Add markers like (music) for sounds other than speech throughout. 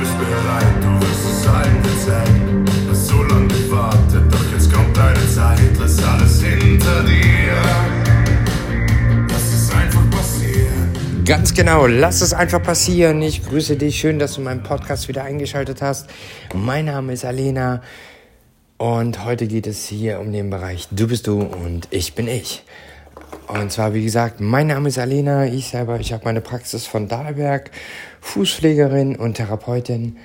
bist bereit, du wirst es allen erzählen. Hast so lange gewartet, doch jetzt kommt deine Zeit. Lass alles hinter dir. Lass es einfach passieren. Ganz genau, lass es einfach passieren. Ich grüße dich. Schön, dass du meinen Podcast wieder eingeschaltet hast. Mein Name ist Alena und heute geht es hier um den Bereich Du bist du und ich bin ich. Und zwar, wie gesagt, mein Name ist Alena. Ich selber, ich habe meine Praxis von Dahlberg, Fußpflegerin und Therapeutin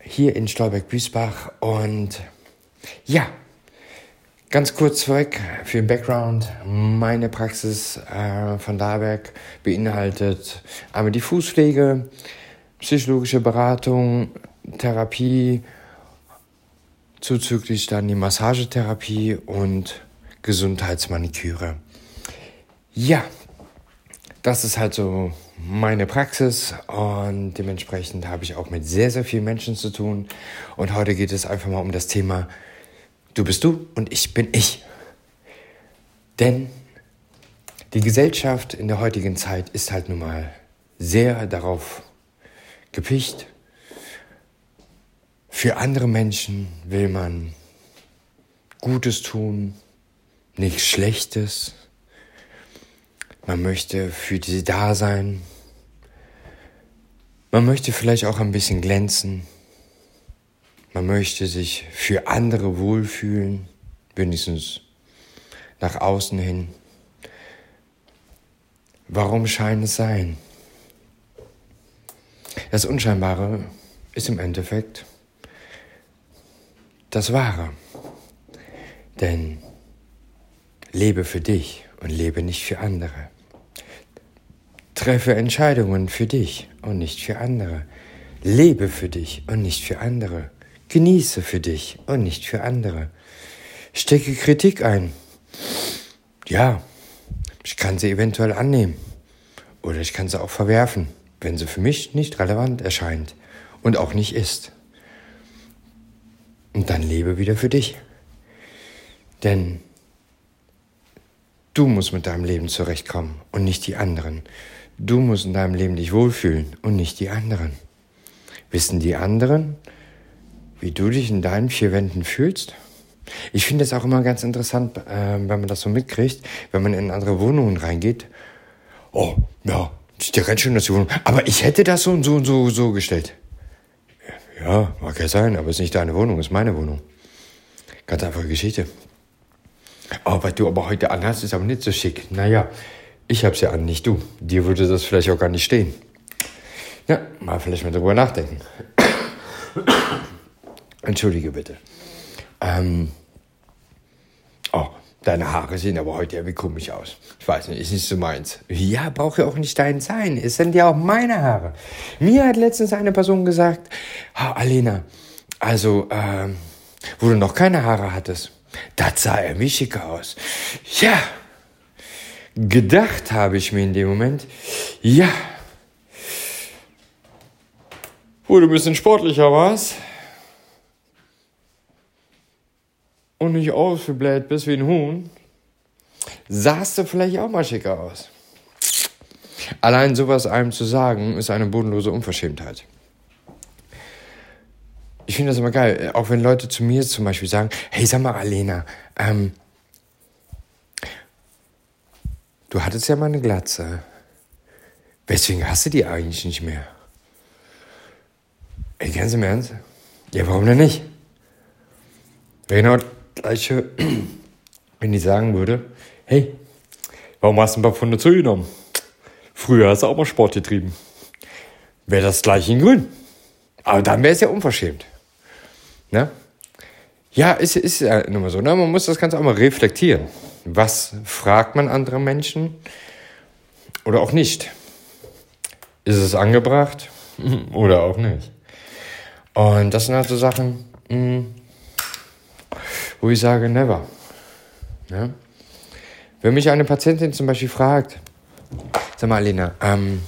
hier in Stolberg-Büßbach. Und ja, ganz kurz zurück für den Background. Meine Praxis äh, von Dahlberg beinhaltet einmal die Fußpflege, psychologische Beratung, Therapie, zuzüglich dann die Massagetherapie und Gesundheitsmaniküre. Ja, das ist halt so meine Praxis und dementsprechend habe ich auch mit sehr, sehr vielen Menschen zu tun. Und heute geht es einfach mal um das Thema, du bist du und ich bin ich. Denn die Gesellschaft in der heutigen Zeit ist halt nun mal sehr darauf gepicht. Für andere Menschen will man Gutes tun, nichts Schlechtes. Man möchte für sie da sein. Man möchte vielleicht auch ein bisschen glänzen. Man möchte sich für andere wohlfühlen, wenigstens nach außen hin. Warum scheint es sein? Das Unscheinbare ist im Endeffekt das Wahre. Denn lebe für dich und lebe nicht für andere. Treffe Entscheidungen für dich und nicht für andere. Lebe für dich und nicht für andere. Genieße für dich und nicht für andere. Stecke Kritik ein. Ja, ich kann sie eventuell annehmen. Oder ich kann sie auch verwerfen, wenn sie für mich nicht relevant erscheint und auch nicht ist. Und dann lebe wieder für dich. Denn du musst mit deinem Leben zurechtkommen und nicht die anderen. Du musst in deinem Leben dich wohlfühlen und nicht die anderen. Wissen die anderen, wie du dich in deinen vier Wänden fühlst? Ich finde es auch immer ganz interessant, äh, wenn man das so mitkriegt, wenn man in andere Wohnungen reingeht. Oh, ja, ist ja ganz schön, dass die Wohnung. Aber ich hätte das so und so und so, so gestellt. Ja, mag ja sein, aber es ist nicht deine Wohnung, es ist meine Wohnung. Ganz einfache Geschichte. Oh, was du aber heute anhast, ist aber nicht so schick. Naja, ich hab's ja an, nicht du. Dir würde das vielleicht auch gar nicht stehen. Ja, mal vielleicht mal drüber nachdenken. (coughs) Entschuldige bitte. Ähm, oh, deine Haare sehen aber heute irgendwie komisch aus. Ich weiß nicht, ist nicht so meins. Ja, braucht ja auch nicht dein sein. Es sind ja auch meine Haare. Mir hat letztens eine Person gesagt, oh, Alena, also, ähm, wo du noch keine Haare hattest, das sah irgendwie schicker aus. Ja, gedacht habe ich mir in dem Moment, ja, du ein bisschen sportlicher warst und nicht ausgebläht bist wie ein Huhn, sahst du vielleicht auch mal schicker aus. Allein sowas einem zu sagen, ist eine bodenlose Unverschämtheit. Ich finde das immer geil, auch wenn Leute zu mir zum Beispiel sagen, hey, sag mal, Alena, ähm, Du hattest ja mal eine Glatze. Weswegen hast du die eigentlich nicht mehr? Ey, ganz im Ernst? Ja, warum denn nicht? Wäre genau das gleiche, (clears throat) wenn die sagen würde, hey, warum hast du ein paar Pfunde zugenommen? Früher hast du auch mal Sport getrieben. Wäre das gleiche in grün. Aber dann wäre es ja unverschämt. Ne? Ja, ist, ist ja nun mal so. Ne? Man muss das Ganze auch mal reflektieren. Was fragt man andere Menschen oder auch nicht? Ist es angebracht (laughs) oder auch nicht? Und das sind halt so Sachen, hm, wo ich sage, never. Ja? Wenn mich eine Patientin zum Beispiel fragt, sag mal, Alena, ähm,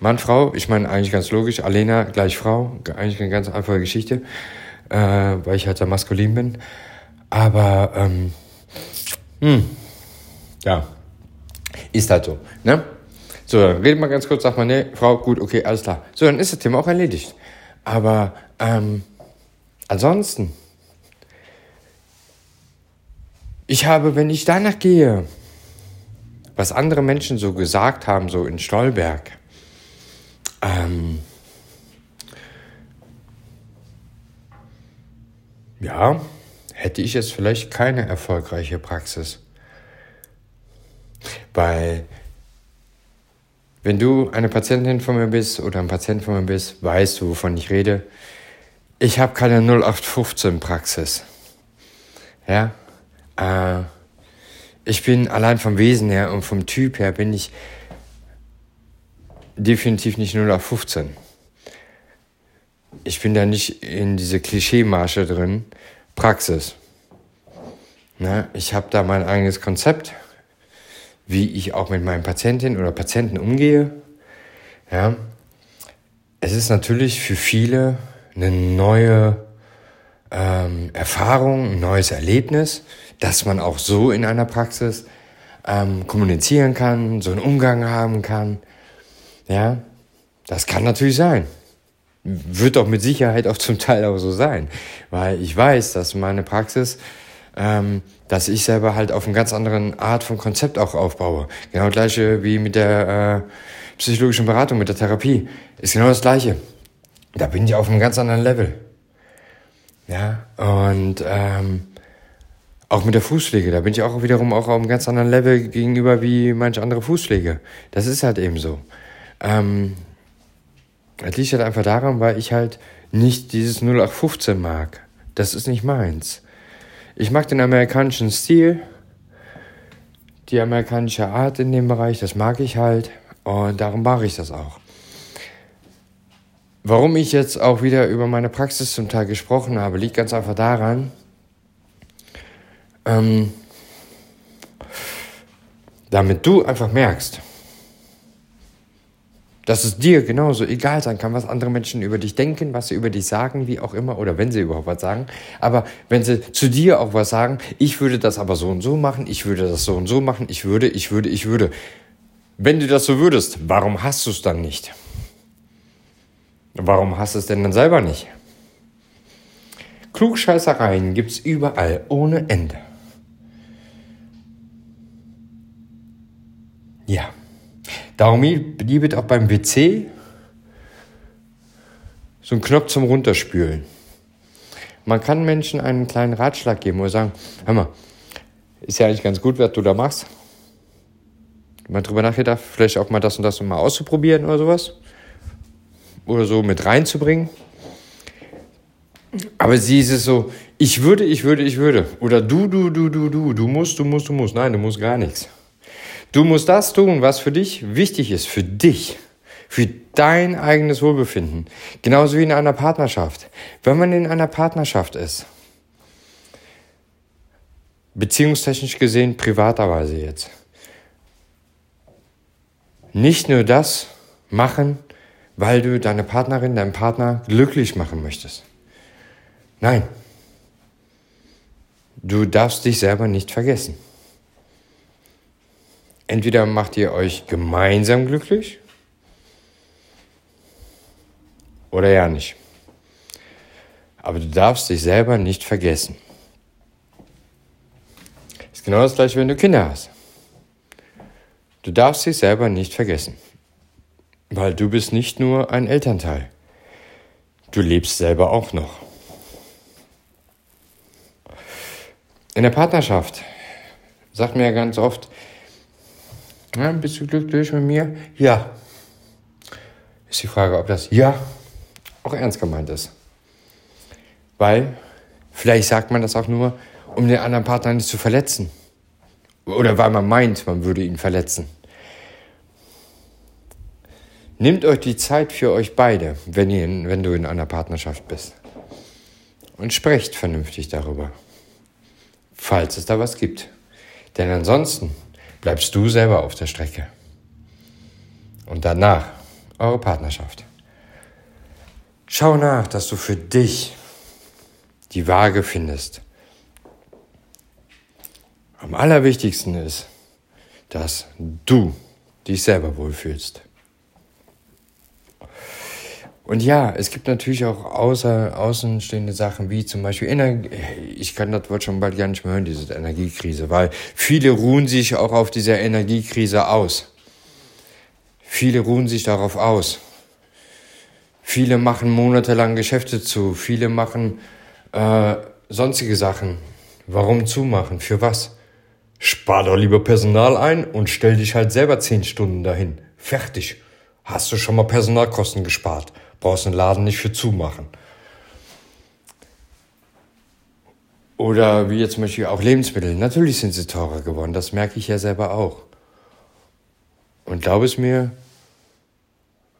Mann, Frau, ich meine eigentlich ganz logisch, Alena gleich Frau, eigentlich eine ganz einfache Geschichte, äh, weil ich halt sehr maskulin bin. Aber ähm, hm. Ja, ist halt so. Ne? So, dann redet man ganz kurz, sagt man, nee, Frau, gut, okay, alles klar. So, dann ist das Thema auch erledigt. Aber ähm, ansonsten, ich habe, wenn ich danach gehe, was andere Menschen so gesagt haben, so in Stolberg, ähm, ja, hätte ich jetzt vielleicht keine erfolgreiche Praxis. Weil, wenn du eine Patientin von mir bist oder ein Patient von mir bist, weißt du, wovon ich rede. Ich habe keine 0815 Praxis. Ja, äh, ich bin allein vom Wesen her und vom Typ her bin ich definitiv nicht 0815. Ich bin da nicht in diese Klischeemasche drin. Praxis. Ne? Ich habe da mein eigenes Konzept, wie ich auch mit meinen Patientinnen oder Patienten umgehe. Ja? Es ist natürlich für viele eine neue ähm, Erfahrung, ein neues Erlebnis, dass man auch so in einer Praxis ähm, kommunizieren kann, so einen Umgang haben kann. Ja, das kann natürlich sein. Wird auch mit Sicherheit auch zum Teil auch so sein, weil ich weiß, dass meine Praxis, ähm, dass ich selber halt auf einer ganz anderen Art von Konzept auch aufbaue. Genau das gleiche wie mit der äh, psychologischen Beratung, mit der Therapie. Ist genau das gleiche. Da bin ich auf einem ganz anderen Level. Ja, und ähm, auch mit der Fußpflege, da bin ich auch wiederum auch auf einem ganz anderen Level gegenüber wie manche andere Fußpflege. Das ist halt eben so. Ähm, das liegt halt einfach daran, weil ich halt nicht dieses 0815 mag. Das ist nicht meins. Ich mag den amerikanischen Stil, die amerikanische Art in dem Bereich, das mag ich halt und darum mache ich das auch. Warum ich jetzt auch wieder über meine Praxis zum Teil gesprochen habe, liegt ganz einfach daran, ähm, damit du einfach merkst, dass es dir genauso egal sein kann, was andere Menschen über dich denken, was sie über dich sagen, wie auch immer, oder wenn sie überhaupt was sagen. Aber wenn sie zu dir auch was sagen, ich würde das aber so und so machen, ich würde das so und so machen, ich würde, ich würde, ich würde. Wenn du das so würdest, warum hast du es dann nicht? Warum hast du es denn dann selber nicht? Klugscheißereien gibt's überall, ohne Ende. Ja. Darum gibt auch beim WC so einen Knopf zum Runterspülen. Man kann Menschen einen kleinen Ratschlag geben oder sagen, hör mal, ist ja eigentlich ganz gut, was du da machst. Mal drüber nachgedacht, vielleicht auch mal das und das mal auszuprobieren oder sowas. Oder so mit reinzubringen. Aber sie ist es so, ich würde, ich würde, ich würde. Oder du, du, du, du, du, du musst, du musst, du musst. Nein, du musst gar nichts. Du musst das tun, was für dich wichtig ist, für dich, für dein eigenes Wohlbefinden. Genauso wie in einer Partnerschaft. Wenn man in einer Partnerschaft ist, beziehungstechnisch gesehen, privaterweise jetzt, nicht nur das machen, weil du deine Partnerin, deinen Partner glücklich machen möchtest. Nein. Du darfst dich selber nicht vergessen. Entweder macht ihr euch gemeinsam glücklich oder ja nicht. Aber du darfst dich selber nicht vergessen. Ist genau das gleiche, wenn du Kinder hast. Du darfst dich selber nicht vergessen. Weil du bist nicht nur ein Elternteil. Du lebst selber auch noch. In der Partnerschaft sagt mir ja ganz oft, ja, bist du glücklich mit mir? Ja. Ist die Frage, ob das Ja auch ernst gemeint ist. Weil, vielleicht sagt man das auch nur, um den anderen Partner nicht zu verletzen. Oder weil man meint, man würde ihn verletzen. Nehmt euch die Zeit für euch beide, wenn, ihr wenn du in einer Partnerschaft bist. Und sprecht vernünftig darüber. Falls es da was gibt. Denn ansonsten bleibst du selber auf der Strecke. Und danach eure Partnerschaft. Schau nach, dass du für dich die Waage findest. Am allerwichtigsten ist, dass du dich selber wohlfühlst. Und ja, es gibt natürlich auch außer, außenstehende Sachen, wie zum Beispiel Energie. Ich kann das Wort schon bald gar nicht mehr hören, diese Energiekrise, weil viele ruhen sich auch auf dieser Energiekrise aus. Viele ruhen sich darauf aus. Viele machen monatelang Geschäfte zu. Viele machen äh, sonstige Sachen. Warum zumachen? Für was? Spar doch lieber Personal ein und stell dich halt selber zehn Stunden dahin. Fertig. Hast du schon mal Personalkosten gespart? Brauchst den Laden nicht für zumachen. Oder wie jetzt zum Beispiel auch Lebensmittel. Natürlich sind sie teurer geworden. Das merke ich ja selber auch. Und glaub es mir,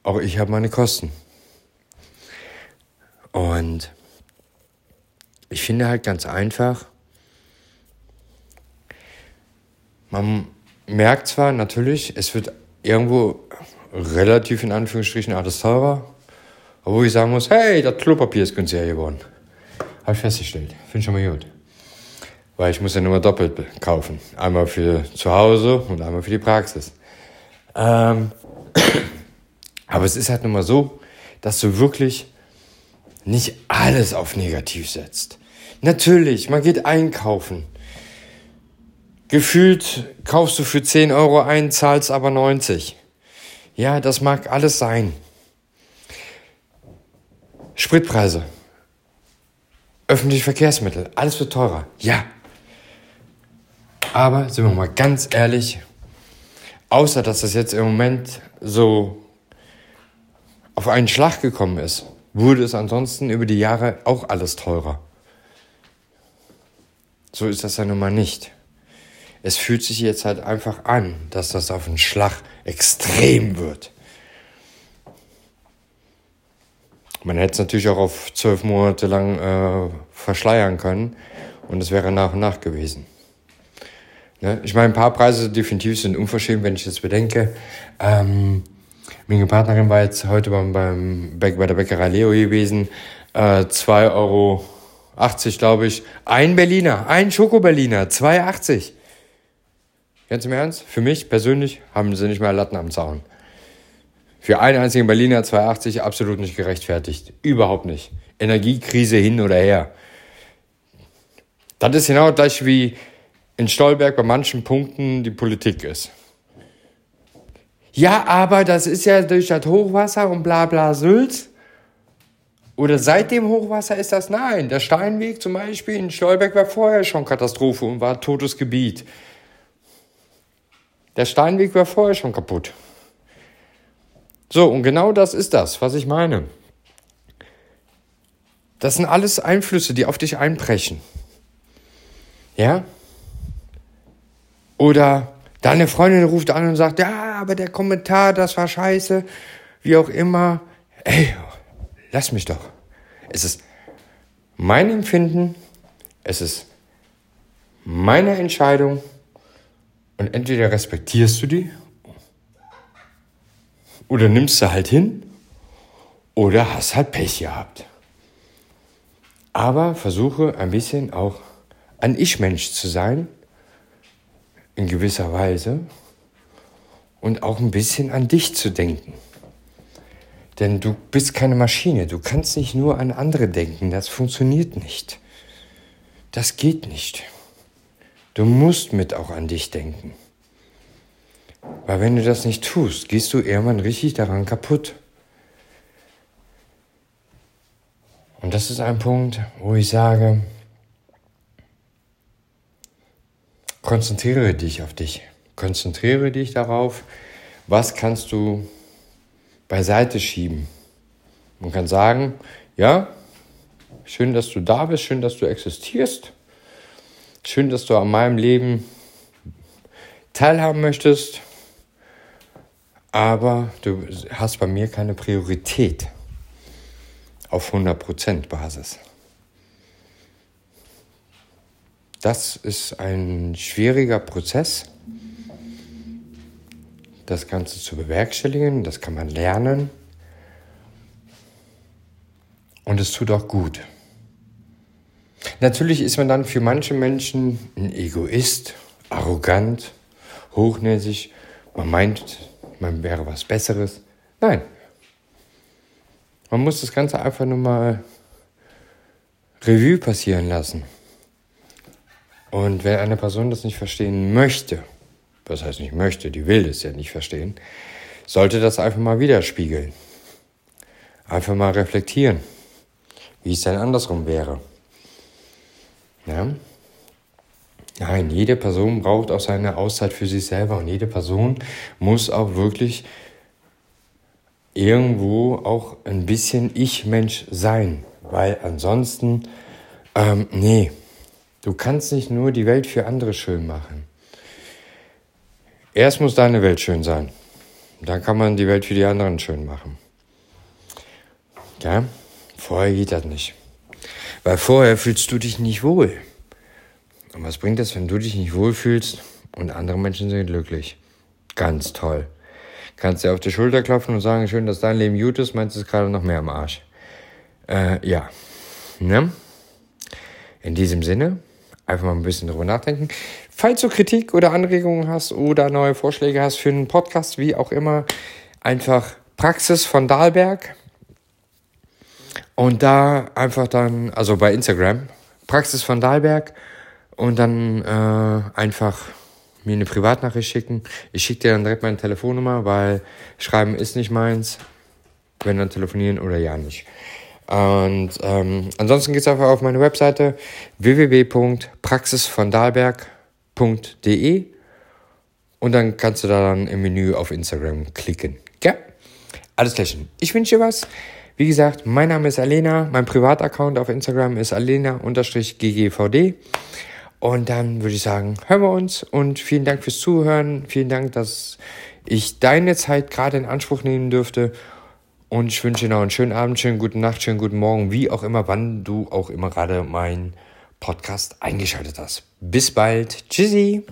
auch ich habe meine Kosten. Und ich finde halt ganz einfach, man merkt zwar natürlich, es wird irgendwo relativ in Anführungsstrichen alles teurer, obwohl ich sagen muss, hey, das Klopapier ist günstiger geworden. Habe ich festgestellt. Finde ich schon mal gut. Weil ich muss ja nur doppelt kaufen. Einmal für zu Hause und einmal für die Praxis. Ähm, (clears throat) aber es ist halt nun mal so, dass du wirklich nicht alles auf negativ setzt. Natürlich, man geht einkaufen. Gefühlt kaufst du für 10 Euro ein, zahlst aber 90. Ja, das mag alles sein. Spritpreise. Öffentliche Verkehrsmittel. Alles wird teurer. Ja. Aber sind wir mal ganz ehrlich, außer dass das jetzt im Moment so auf einen Schlag gekommen ist, wurde es ansonsten über die Jahre auch alles teurer. So ist das ja nun mal nicht. Es fühlt sich jetzt halt einfach an, dass das auf einen Schlag extrem wird. Man hätte es natürlich auch auf zwölf Monate lang äh, verschleiern können und es wäre nach und nach gewesen. Ne? Ich meine, ein paar Preise definitiv sind unverschämt, wenn ich das bedenke. Ähm, meine Partnerin war jetzt heute beim, beim bei der Bäckerei Leo gewesen. Äh, 2,80 Euro, glaube ich. Ein Berliner, ein Schoko-Berliner, 2,80. Ganz im Ernst? Für mich persönlich haben sie nicht mehr Latten am Zaun. Für einen einzigen Berliner 2,80 absolut nicht gerechtfertigt. Überhaupt nicht. Energiekrise hin oder her. Das ist genau gleich wie in Stolberg bei manchen Punkten die Politik ist. Ja, aber das ist ja durch das Hochwasser und bla bla Sülz. Oder seit dem Hochwasser ist das nein. Der Steinweg zum Beispiel in Stolberg war vorher schon Katastrophe und war totes Gebiet. Der Steinweg war vorher schon kaputt. So, und genau das ist das, was ich meine. Das sind alles Einflüsse, die auf dich einbrechen. Ja? Oder Deine Freundin ruft an und sagt, ja, aber der Kommentar, das war scheiße, wie auch immer. Ey, lass mich doch. Es ist mein Empfinden, es ist meine Entscheidung und entweder respektierst du die oder nimmst du halt hin oder hast halt Pech gehabt. Aber versuche ein bisschen auch ein Ich-Mensch zu sein in gewisser Weise und auch ein bisschen an dich zu denken. Denn du bist keine Maschine, du kannst nicht nur an andere denken, das funktioniert nicht. Das geht nicht. Du musst mit auch an dich denken. Weil wenn du das nicht tust, gehst du irgendwann richtig daran kaputt. Und das ist ein Punkt, wo ich sage, konzentriere dich auf dich. Konzentriere dich darauf, was kannst du beiseite schieben. Man kann sagen, ja, schön, dass du da bist, schön, dass du existierst, schön, dass du an meinem Leben teilhaben möchtest, aber du hast bei mir keine Priorität auf 100% Basis. Das ist ein schwieriger Prozess, das Ganze zu bewerkstelligen. Das kann man lernen. Und es tut auch gut. Natürlich ist man dann für manche Menschen ein Egoist, arrogant, hochnäsig. Man meint, man wäre was Besseres. Nein. Man muss das Ganze einfach nur mal Revue passieren lassen. Und wenn eine Person das nicht verstehen möchte, was heißt nicht möchte, die will es ja nicht verstehen, sollte das einfach mal widerspiegeln. Einfach mal reflektieren, wie es denn andersrum wäre. Ja? Nein, jede Person braucht auch seine Auszeit für sich selber und jede Person muss auch wirklich irgendwo auch ein bisschen Ich-Mensch sein, weil ansonsten, ähm, nee, du kannst nicht nur die Welt für andere schön machen. Erst muss deine Welt schön sein. Dann kann man die Welt für die anderen schön machen. Ja, vorher geht das nicht. Weil vorher fühlst du dich nicht wohl. Und was bringt das, wenn du dich nicht wohlfühlst und andere Menschen sind glücklich? Ganz toll. Kannst dir auf die Schulter klopfen und sagen, schön, dass dein Leben gut ist, meinst du es gerade noch mehr am Arsch. Äh, ja. Ne? In diesem Sinne, einfach mal ein bisschen drüber nachdenken. Falls du Kritik oder Anregungen hast oder neue Vorschläge hast für einen Podcast, wie auch immer, einfach Praxis von Dahlberg. Und da einfach dann, also bei Instagram, Praxis von Dahlberg und dann äh, einfach mir eine Privatnachricht schicken. Ich schicke dir dann direkt meine Telefonnummer, weil Schreiben ist nicht meins. Wenn dann telefonieren oder ja nicht. Und ähm, ansonsten geht's einfach auf meine Webseite www.praxisvondalberg.de und dann kannst du da dann im Menü auf Instagram klicken. Ja? Alles klärchen. Ich wünsche dir was. Wie gesagt, mein Name ist Alena. Mein Privataccount auf Instagram ist alena-ggvd. Und dann würde ich sagen, hören wir uns und vielen Dank fürs Zuhören. Vielen Dank, dass ich deine Zeit gerade in Anspruch nehmen dürfte. Und ich wünsche dir noch einen schönen Abend, schönen guten Nacht, schönen guten Morgen, wie auch immer, wann du auch immer gerade meinen Podcast eingeschaltet hast. Bis bald. Tschüssi.